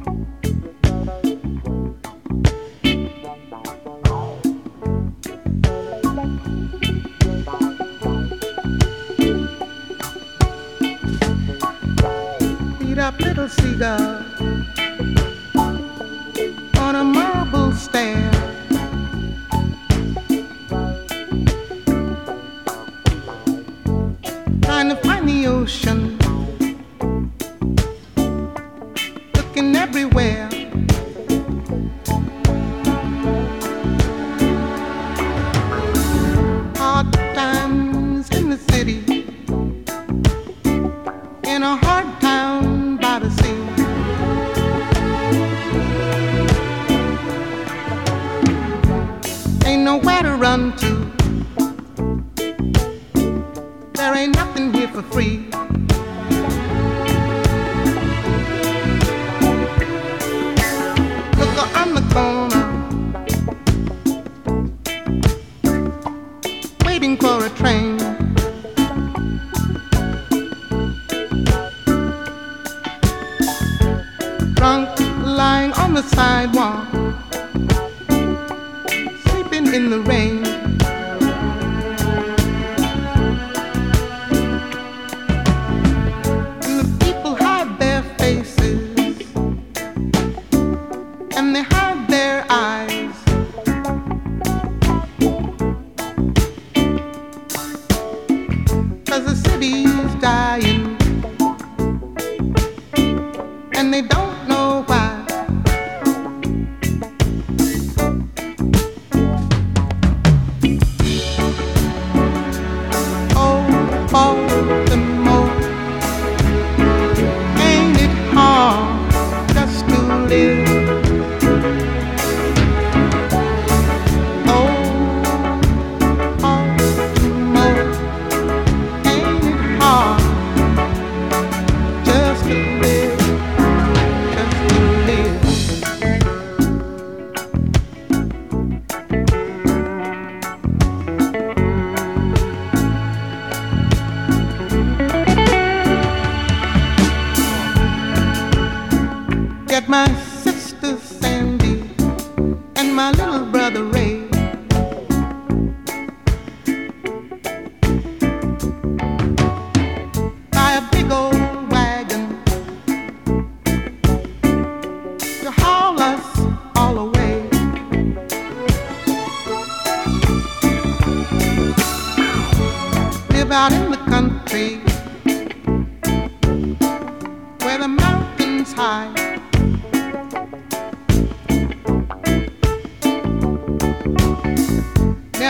Bye. in a hard town by the sea. Ain't nowhere to run to. There ain't nothing here for free.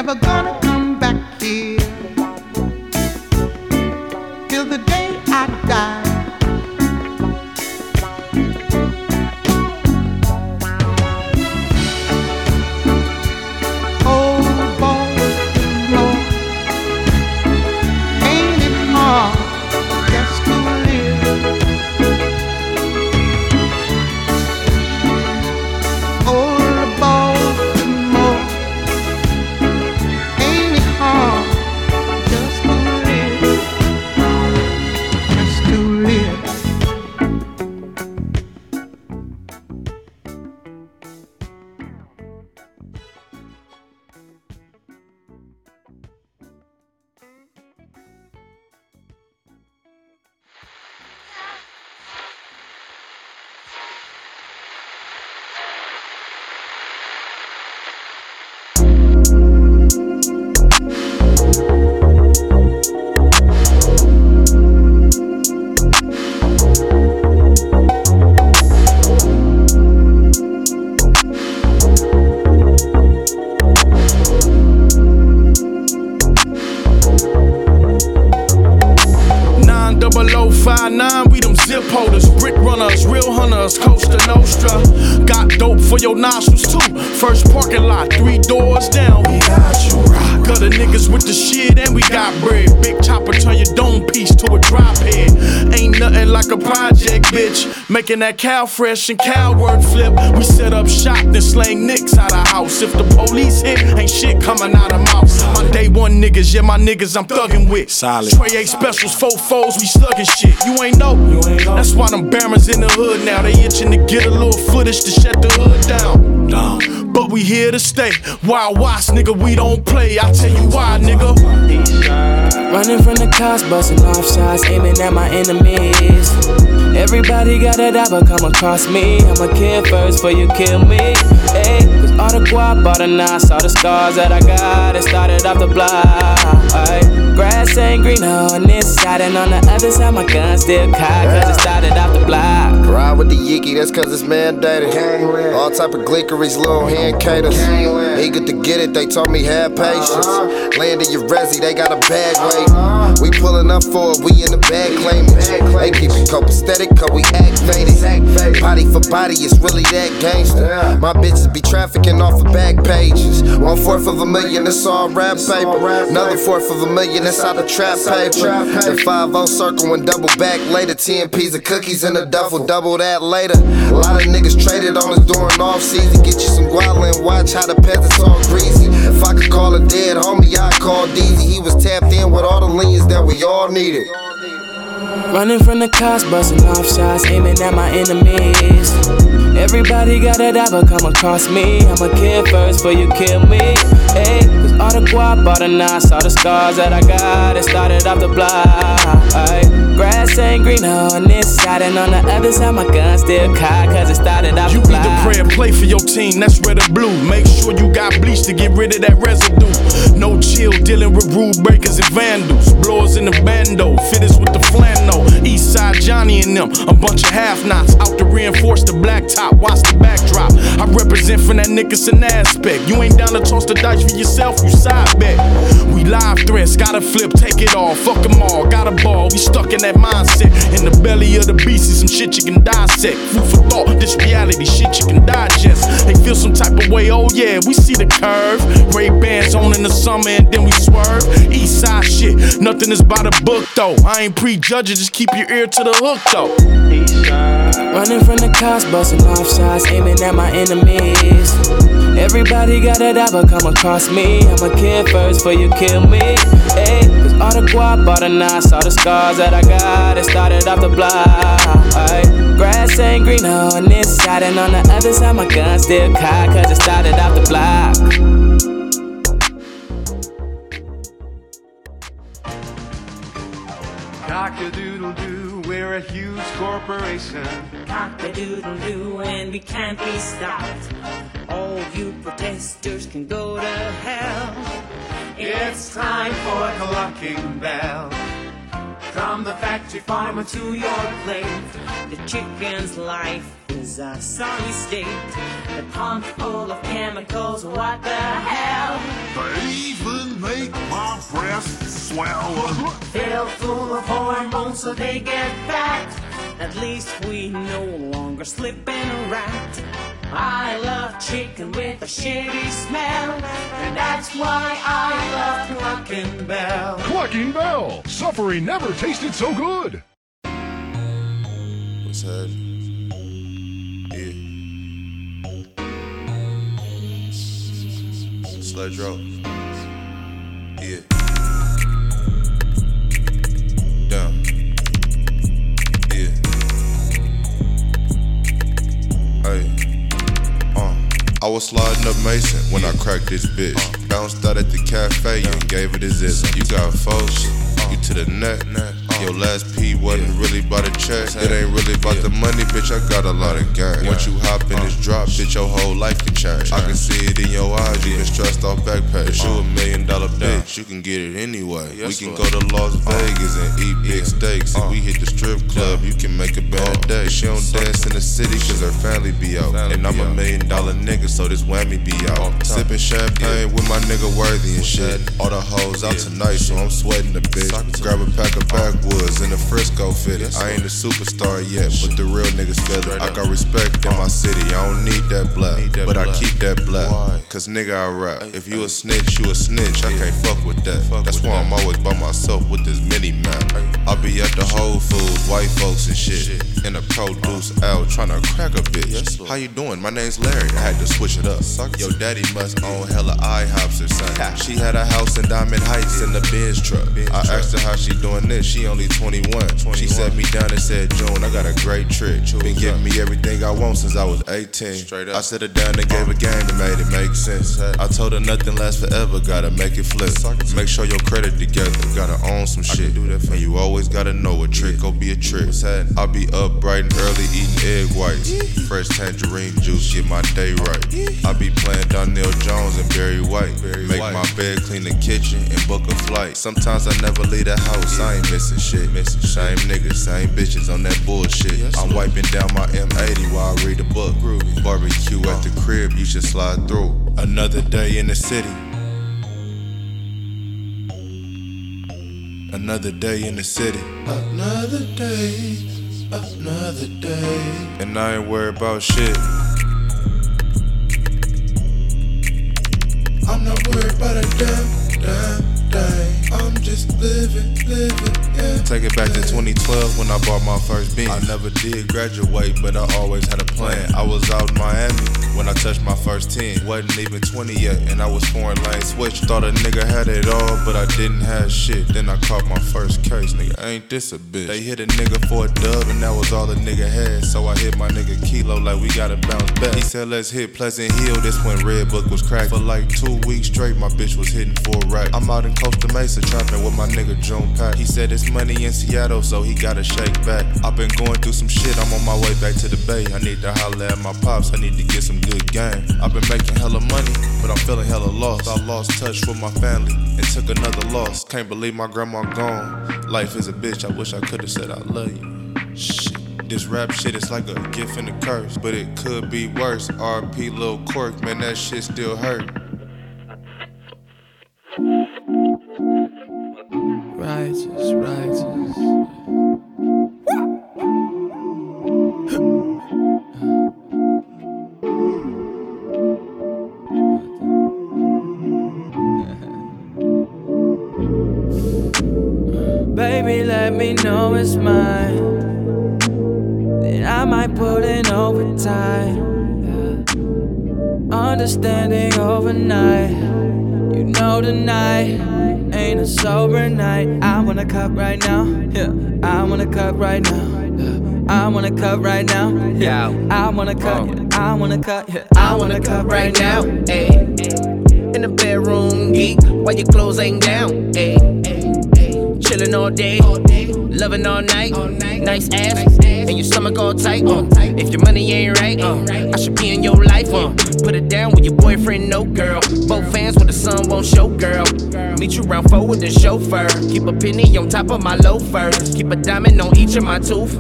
Never gonna Nine, we them zip holders, brick runners, real hunters, Cosa Nostra. Got dope for your nostrils too. First parking lot, three doors down, we got you. Got the niggas with the shit and we got bread. Big chopper turn your dome piece to a drop head. Ain't nothing like a project, bitch. Making that cow fresh and cow word flip. We set up shop, then slang nicks out of house. If the police hit, ain't shit coming out of mouth. My day one niggas, yeah, my niggas I'm thugging with. Solid. Trey eight specials, four foes, we slugging shit. You ain't know. That's why them Barons in the hood now. They itching to get a little footage to shut the hood down. Down. But we here to stay. Wild Watts, nigga, we don't play. I tell you why, nigga. Running from the cops, busting off shots, aiming at my enemies. Everybody got a die, but come across me. I'ma kill first before you kill me. Hey, cause all the guap, all the knots, all the scars that I got, it started off the block. Ay, grass ain't green on this side, and on the other side, my gun still cocked, cause it started off the block. Ride with the Yiki, that's cause it's mandated. All type of glickeries, little hand caters. Eager to get it, they told me have patience. Land in your resi, they got a bag wait. We pulling up for it, we in the bag claiming. They keep it copacetic, cause we activated. Body for body, it's really that gangster. My bitches be trafficking off of back pages. One fourth of a million, that's all rap paper. Another fourth of a million, that's out the trap paper. The 5 circle and double back later. 10 P's of cookies in a duffel, double that later. A lot of niggas traded on us during off season. Get you some guala and watch how the peasants all greasy. If I could call a dead homie, I'd call Deezy. He was tapped in with all the leans that we all needed. Running from the cops, busting off shots, aiming at my enemies. Everybody got a but come across me. I'ma kill first before you kill me. Hey, cause all the guap, all the knots, all the scars that I got, it started off the block. Ay, grass ain't greener on this side, and on the other side, my gun still cocked, cause it started off You the either block. pray or play for your team, that's red or blue. Make sure you got bleach to get rid of that residue. No chill, dealing with rule breakers and vandals. Blowers in the bando, fitters with the flannel. East side Johnny and them, a bunch of half knots. Out to reinforce the blacktop, watch the backdrop. I represent from that Nickerson aspect. You ain't down to toss the dice for yourself, you side bet. We live threats, gotta flip, take it all. Fuck them all, got a ball. We stuck in that mindset. In the belly of the beast is some shit you can dissect. Food for thought, this reality, shit you can digest. They feel some type of way, oh yeah, we see the curve. Ray Bans on in the summer and then we swerve. East side shit, nothing is by the book though. I ain't prejudging, just keep your ear to the hook though. Running from the cops, busting off shots, aiming at my enemies. Everybody got a but come across me. I'ma kill first before you kill me. Hey, cause all the guap, all the knots, all the scars that I got, it started off the block. Ay, grass ain't green on this side, and on the other side, my gun still cocked, cause it started off the block. Cock-a-doodle-doo, we're a huge corporation. Cock-a-doodle-doo and we can't be stopped. All you protesters can go to hell. It's time for Clucking Bell. From the factory farmer to your plate, the chicken's life is a sorry state. The pump full of chemicals, what the hell? They even make my breasts swell. Filled full of hormones so they get fat. At least we no longer slip in a rat. I love chicken with a shitty smell, and that's why I love Clucking Bell. Clucking Bell. Suffering never tasted so good. What's happening? Yeah. Sledge roll. Was sliding up Mason when I cracked this bitch. Bounced out at the cafe and gave it his zizz. You got folks, you to the neck. Your last P wasn't really about a check. It ain't really about the money, bitch. I got a lot of gang. Once you hop in this drop, bitch, your whole life can change. I can see it in your eyes. You been stressed off backpack. But you a million dollar bitch. You can get it anyway. We can go to Las Vegas and eat big steaks. If we hit the strip club, you can make a bad day. She don't dance in the city cause her family be out. And I'm a million dollar nigga, so this whammy be out. Sipping champagne with my nigga worthy and shit. All the hoes out tonight, so I'm sweating a bit. Grab a pack of backwoods in the Frisco fitted. I ain't a superstar yet, but the real niggas feel it. I got respect in my city, I don't need that black. But I keep that black. Cause nigga, I rap. If you a snitch, you a snitch. I can't fuck with that. That's why I'm always by myself with this mini map. I be at the Whole Foods, white folks and shit. Produce out, tryna crack a bitch. How you doing? My name's Larry. I had to switch it up. Yo, daddy must own hella IHOPs or something. She had a house in Diamond Heights in the Benz truck. I asked her how she doing this. She only 21. She sat me down and said, June, I got a great trick. Been giving me everything I want since I was 18. I sat her down and gave a game that made it make sense. I told her nothing lasts forever, gotta make it flip. Make sure your credit together, gotta own some shit. And you always gotta know a trick, go be a trick. I'll be up and early eating egg whites. Fresh tangerine juice, get my day right. I be playing Donell Jones and Barry White. Make my bed, clean the kitchen, and book a flight. Sometimes I never leave the house, I ain't missing shit. Same niggas, same bitches on that bullshit. I'm wiping down my M80 while I read a book. Barbecue at the crib, you should slide through. Another day in the city. Another day in the city. Another day, another day. And I ain't worried about shit. I'm not worried about a damn, damn thing. I'm just living, living, yeah. Take it back to 2012 when I bought my first Benz. I never did graduate, but I always had a plan. I was out in Miami when I touched my first 10. Wasn't even 20 yet, and I was foreign lane switch. Thought a nigga had it all, but I didn't have shit. Then I caught my first case, nigga. Ain't this a bitch? They hit a nigga for a dub, and that was all the nigga had. So I hit my nigga Kilo like we gotta bounce back. He said, let's hit Pleasant Hill. This when Red Book was cracked. For like two weeks straight, my bitch was hitting for a rack. I'm out in Costa Mesa trapping with my nigga June Pack. He said it's money in Seattle, so he gotta shake back. I've been going through some shit, I'm on my way back to the bay. I need to holler at my pops, I need to get some good game. I've been making hella money, but I'm feeling hella lost. I lost touch with my family and took another loss. Can't believe my grandma gone. Life is a bitch, I wish I could've said I love you. Shit. This rap shit is like a gift and a curse, but it could be worse. RP Lil Cork, man, that shit still hurt. Righteous, righteous. I wanna cut right now. Yeah, I wanna cut right now. Yeah. I wanna cut right now. Yeah, I wanna cut. Yeah. I wanna cut. Uh. Yeah, I wanna cut right now. Ayy, in the bedroom, geek, while your clothes ain't down. Ayy, ayy, ayy. chillin' all day, loving all night, nice ass, and your stomach all tight. Uh. If your money ain't right, uh, I should be in your life. Uh. Put it down with your boyfriend, no girl. Both fans when the sun won't show, girl. Meet you round four with the chauffeur. Keep a penny on top of my loafers. Keep a diamond on each of my tooth.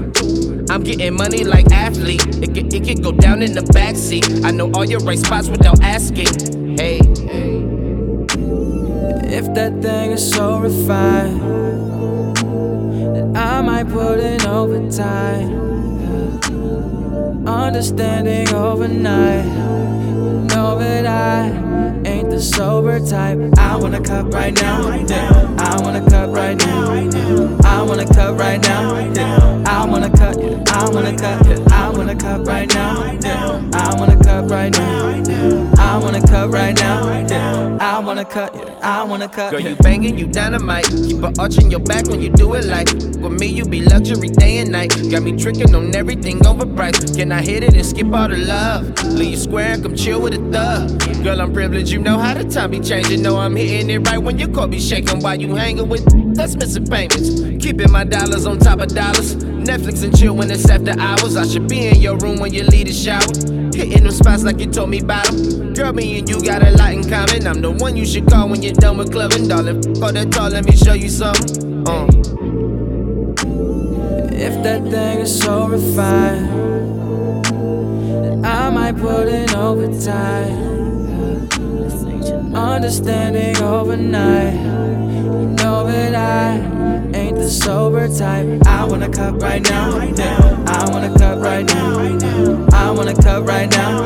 I'm getting money like athlete. It can, it can go down in the backseat. I know all your right spots without asking. Hey. If that thing is so refined, I might put in overtime. Understanding overnight, know that I ain't the sober type. I wanna cut right now. I wanna cut right now, I wanna cut right now. I wanna cut. I wanna cut. I wanna cut right now, yeah. I wanna cut right now, I wanna cut right now, yeah. I wanna cut, yeah. I wanna cut. Girl, you banging, you dynamite. Keep an arch in your back when you do it like. With me, you be luxury day and night. Got me tricking on everything overpriced. Can I hit it and skip all the love? Leave you square and come chill with a thug. Girl, I'm privileged, you know how the time be changing. Know I'm hitting it right when your car be shaking while you hanging with. That's missing payments. Keeping my dollars on top of dollars. Netflix and chill when it's after hours. I should be in your room when you leave the shower. Hitting them spots like you told me about 'em. Girl, me and you got a lot in common. I'm the one you should call when you're done with clubbing, darling. F all that talk, let me show you something. Uh. If that thing is so refined, then I might put in overtime. Understanding overnight, you know that I the sober type. I wanna cut right now. I wanna cut right now. I wanna cut right now.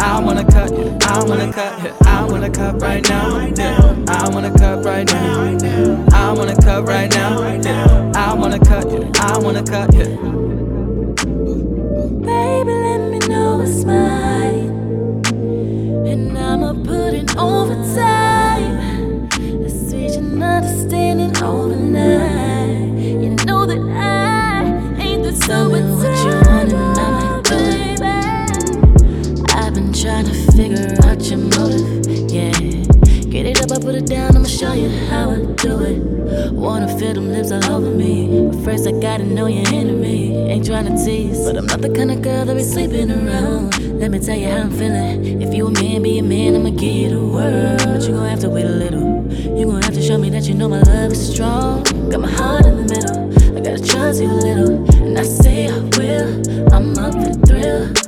I wanna cut. I wanna cut. I wanna cut right now. I wanna cut right now. I wanna cut right now. I wanna cut. I wanna cut. Baby, let me know it's mine. And I'ma put in overtime. Understanding overnight. Tell me what you want and I'ma do it. I've been trying to figure out your motive, yeah. Get it up, I put it down, I'ma show you how I do it. Wanna feel them lips all over me. But first, I gotta know your enemy. Ain't trying to tease, but I'm not the kind of girl that be sleeping around. Let me tell you how I'm feeling. If you a man, be a man, I'ma give you the world. But you gon' have to wait a little. You gon' have to show me that you know my love is strong. Got my heart in the middle. I gotta trust you a little. And I say I will. I'm up for thrill.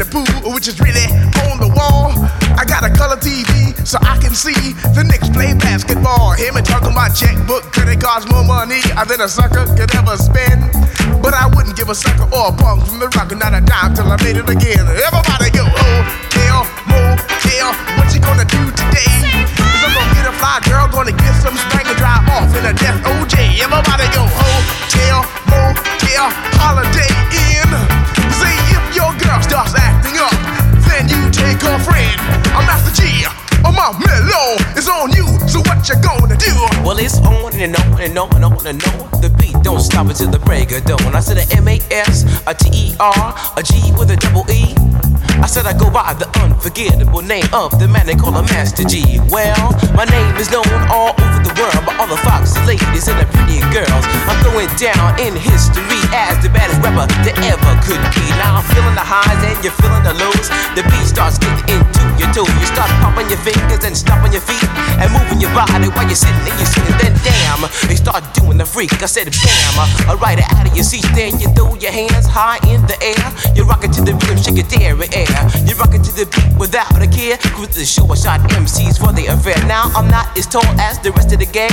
the pool, which is really on the wall. I got a color TV so I can see the Knicks play basketball. Hear me talking my checkbook, credit cards, more money than a sucker could ever spend. But I wouldn't give a sucker or a punk from the rock and not a dime till I made it again. Everybody go, oh, tell, what you gonna do today? Cause I'm gonna get a fly girl, gonna get some spank and drive off in a death OJ. Everybody go, oh, tell, mo, tell, holiday. It's on and on and on and on and on. The beat don't stop until the break of dawn. I said a M A S, a T E R, a G with a double E. I said I go by the unforgettable name of the man they call a Master Gee. Well, my name is known all over the world all the foxy ladies and the pretty girls. I'm going down in history as the baddest rapper that ever could be. Now I'm feeling the highs and you're feeling the lows. The beat starts getting into your toe. You start popping your fingers and stomping your feet and moving your body while you're sitting and you're sitting. Then damn, they start doing the freak. I said bam, alright out of your seat. Then you throw your hands high in the air. You rock it to the rhythm, your dairy air. You rock it to the beat without a care. Cruise the short shot MCs for the affair. Now I'm not as tall as the rest of the gang,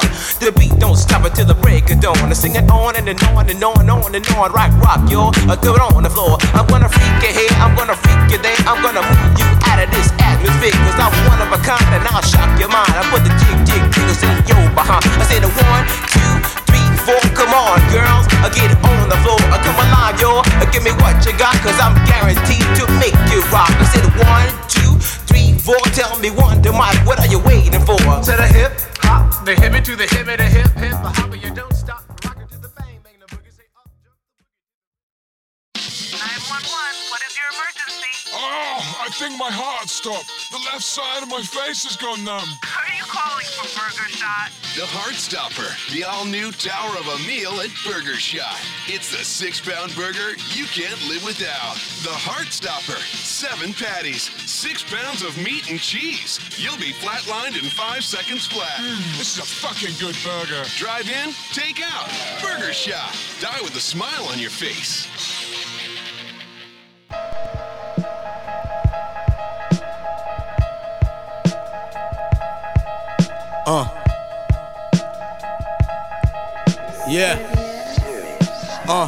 The beat don't stop until the break of dawn. I sing it on and, and on and on and on and on. Rock, rock, y'all. I do it on the floor. I'm gonna freak you here, I'm gonna freak you there. I'm gonna move you out of this atmosphere, cause I'm one of a kind and I'll shock your mind. I put the jig, jig, jiggles in your behind. I say the one, two, three, four. Come on, girls. I get on the floor. I come alive, y'all. Give me what you got, cause I'm guaranteed to make you rock. I say the one, two, three, four. Tell me Wonder Mike, what are you waiting for? To the hip, hop, the hippie to the hippie, the hip, hip, hopper, you don't 911, what is your emergency? Oh, I think my heart stopped. The left side of my face has gone numb. Are you calling for Burger Shot? The Heart Stopper, the all new tower of a meal at Burger Shot. It's the six pound burger you can't live without. The Heart Stopper, seven patties, six pounds of meat and cheese. You'll be flatlined in five seconds flat. Mm, this is a fucking good burger. Drive in, take out. Burger Shot. Die with a smile on your face. Uh. Yeah. Uh.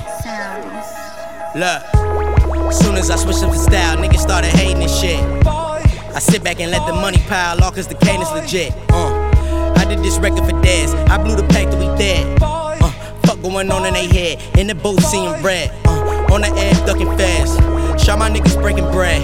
Look. Soon as I switched up the style, niggas started hating this shit. I sit back and let the money pile off cause the cane is legit. Uh. I did this record for dads. I blew the pack till we dead. Uh. Fuck going on in they head. In the booth seeing red. Uh. On the edge ducking fast. Shot my niggas breaking bread.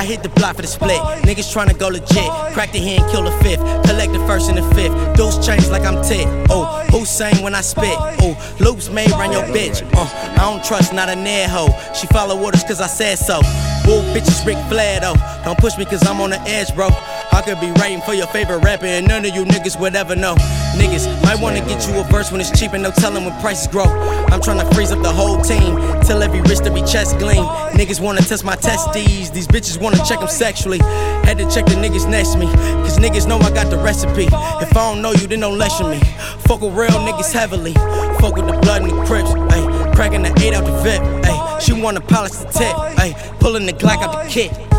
I hit the block for the split. Niggas tryna go legit. Crack the hand, kill the fifth. Collect the first and the fifth. Those chains like I'm tit. Oh, Hussein when I spit. Oh, loops made run your bitch. Uh, I don't trust not a near hoe. She follow orders cause I said so. Bull bitches Ric Flair though. Don't push me cause I'm on the edge, bro. I could be writing for your favorite rapper and none of you niggas would ever know. Niggas might wanna get you a verse when it's cheap and no telling when prices grow. I'm tryna freeze up the whole team till every wrist to be chest gleam. Niggas wanna test my testes, these bitches wanna check them sexually. Had to check the niggas next to me, cause niggas know I got the recipe. If I don't know you, then don't lesson me. Fuck with real niggas heavily. Fuck with the blood and the crips, ayy. Cracking the eight out the VIP, ayy. She wanna polish the tip, ayy. Pulling the Glock out the kit.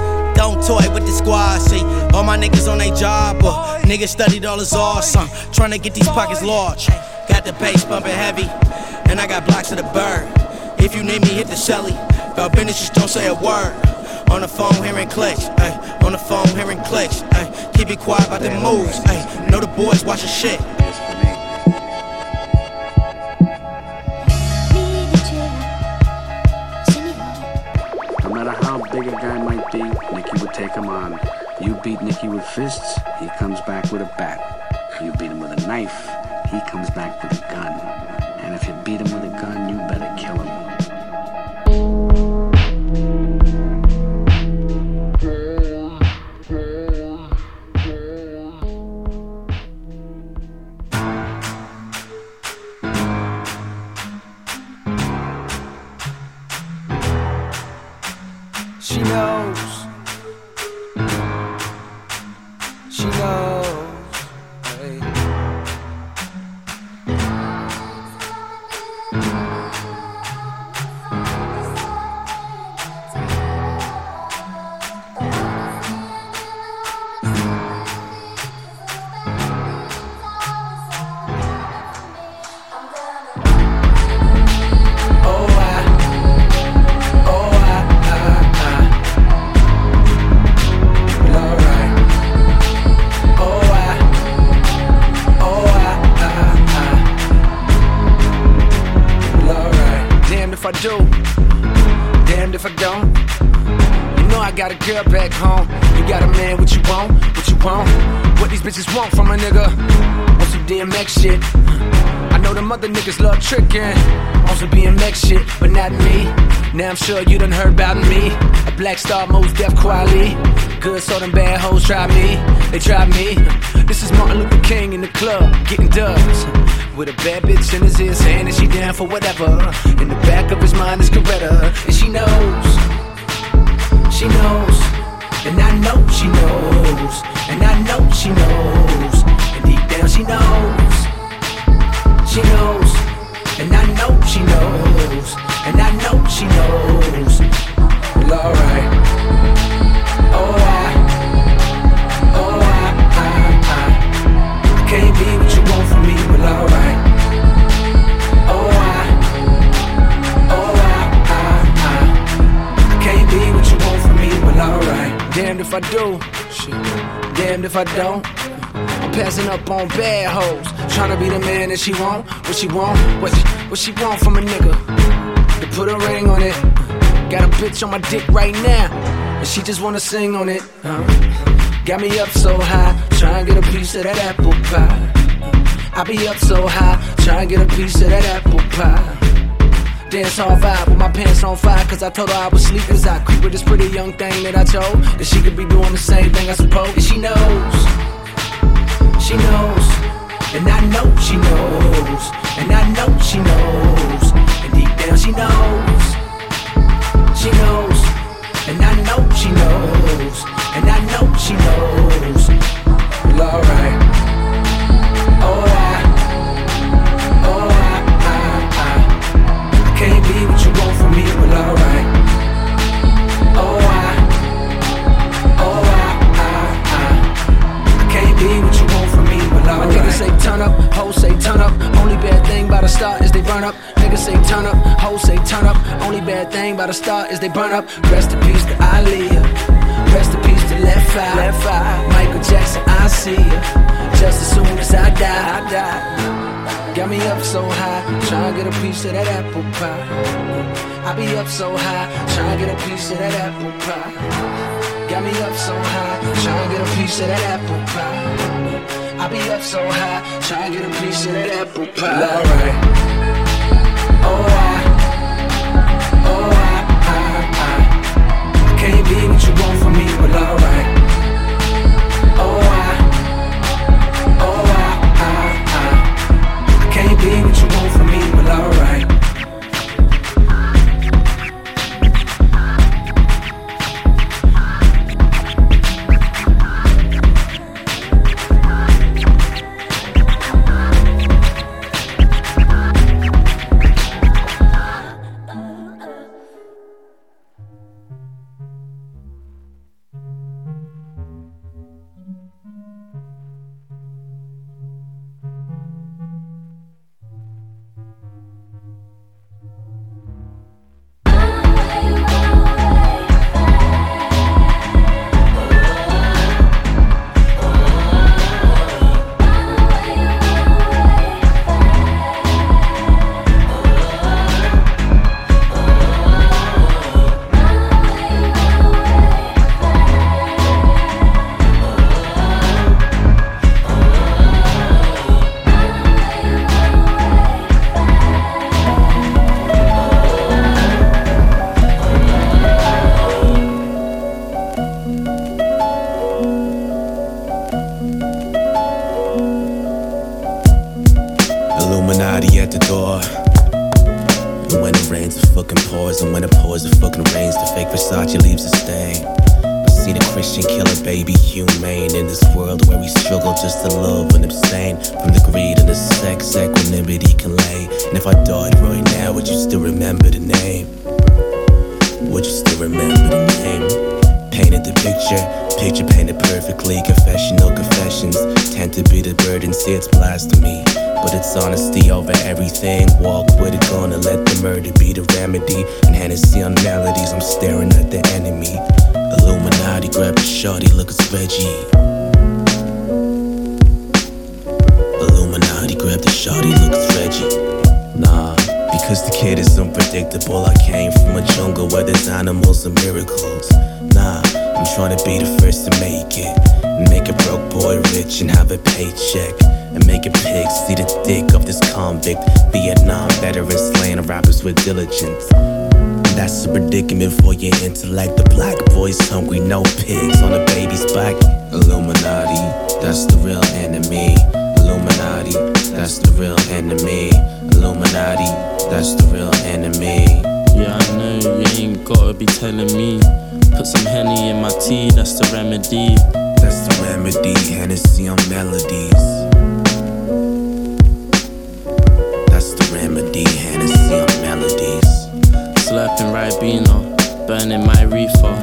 Don't toy with the squad, see. All my niggas on they job, uh, niggas studied all his awesome. Trying to get these pockets large. Got the bass bumping heavy, and I got blocks of the bird. If you need me, hit the Shelly. About business, just don't say a word. On the phone, hearing clicks, ayy. On the phone, hearing clicks, ayy. Keep it quiet about the moves, ayy. Know the boys watching shit. Him on. You beat Nicky with fists, he comes back with a bat. You beat him with a knife, he comes back with a gun. Tricking on some BMX shit, but not me. Now I'm sure you done heard about me. A black star, Mos Def quality. Good, so them bad hoes try me. They try me. This is Martin Luther King in the club, getting dubs. With a bad bitch in his ear saying that she down for whatever. In the back of his mind is Coretta, and she knows. She knows. And I know she knows. And I know she knows. And deep down she knows. She knows. And I know she knows. And I know she knows. Well, alright. Alright. Alright. I can't be what you want from me. Well, alright. Oh aye, Alright. Alright. I can't be what you want from me. Well, alright. Damned if I do. Shit. Damned if I don't. I'm passing up on bad hoes. Tryna be the man that she want. What she want? What, what she want from a nigga? To put a ring on it. Got a bitch on my dick right now. And she just wanna sing on it. Got me up so high. Tryna get a piece of that apple pie. I be up so high. Tryna get a piece of that apple pie. Dance all vibe with my pants on fire Cause I told her I was sleep as I creep with this pretty young thing that I told That she could be doing the same thing I suppose And she knows She knows And I know she knows And I know she knows. And deep down she knows. She knows. And I know she knows. And I know she knows. Well alright Alright say turn up, hoes say turn up. Only bad thing about a start is they burn up. Niggas say turn up, hoes say turn up. Only bad thing about a start is they burn up. Rest in peace to Aaliyah. Rest in peace to Left Eye. Left Eye. Michael Jackson, I see ya. Just as soon as I die, I die. Got me up so high, tryna get a piece of that apple pie. I be up so high, tryna get a piece of that apple pie. Got me up so high, tryna get a piece of that apple pie. I be up so high, tryna get a piece of that apple pie. Alright. Oh, Is unpredictable. I came from a jungle where there's animals and miracles. Nah, I'm trying to be the first to make it. Make a broke boy rich and have a paycheck. And make a pig see the dick of this convict. Vietnam veteran slaying rappers with diligence. That's a predicament for your intellect. The black boy's hungry, no pigs on the baby's back. Illuminati, that's the real enemy. Illuminati, that's the real enemy. Illuminati, that's the real enemy. Yeah, I know you ain't gotta be telling me. Put some Henny in my tea, that's the remedy. That's the remedy, Hennessy on melodies. That's the remedy, Hennessy on melodies. Slurping Ribena, burning my reefer.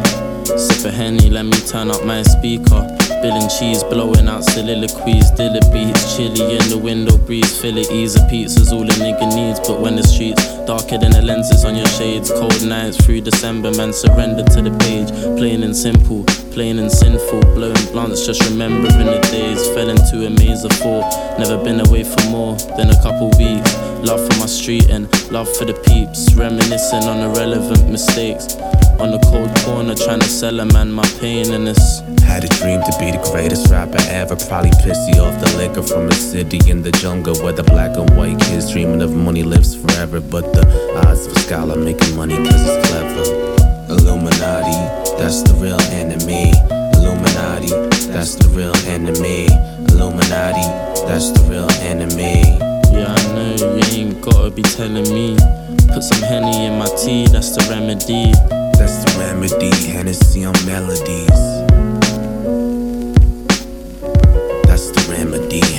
Sip a Henny, let me turn up my speaker. Bill and cheese blowing out soliloquies, dilla beats, chilly in the window breeze, fill it easy pizza's all a nigga needs. But when the streets darker than the lenses on your shades, cold nights through December, man surrender to the page. Plain and simple, plain and sinful, blowing blunts, just remembering the days. Fell into a maze of four, never been away for more than a couple weeks. Love for my street and love for the peeps, reminiscing on irrelevant mistakes. On the cold corner, trying to sell a man my pain and this. Had a dream to be the greatest rapper ever. Probably pissy off the liquor from a city in the jungle where the black and white kids dreaming of money lives forever. But the odds of a scholar making money cause it's clever. Illuminati, that's the real enemy. Illuminati, that's the real enemy. Illuminati, that's the real enemy. Yeah, I know you ain't gotta be telling me. Put some henny in my tea, that's the remedy. That's the remedy, Hennessy on melodies. That's the remedy.